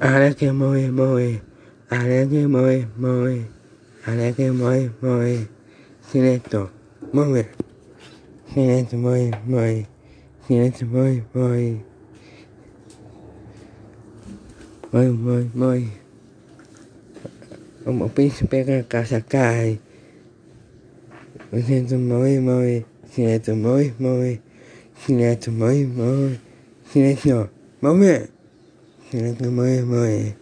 Ahora que mueve, mueve. Ahora que mueve, mueve. Ahora que mueve, mueve. Silencio, mueve. Silencio, mueve, mueve. Silencio, mueve, mueve. Mueve, mueve, mueve. Como príncipe que casa cae. Silencio, mueve, mueve. Silencio, mueve, mueve. Silencio, mueve, mueve. Silencio, mueve mười mười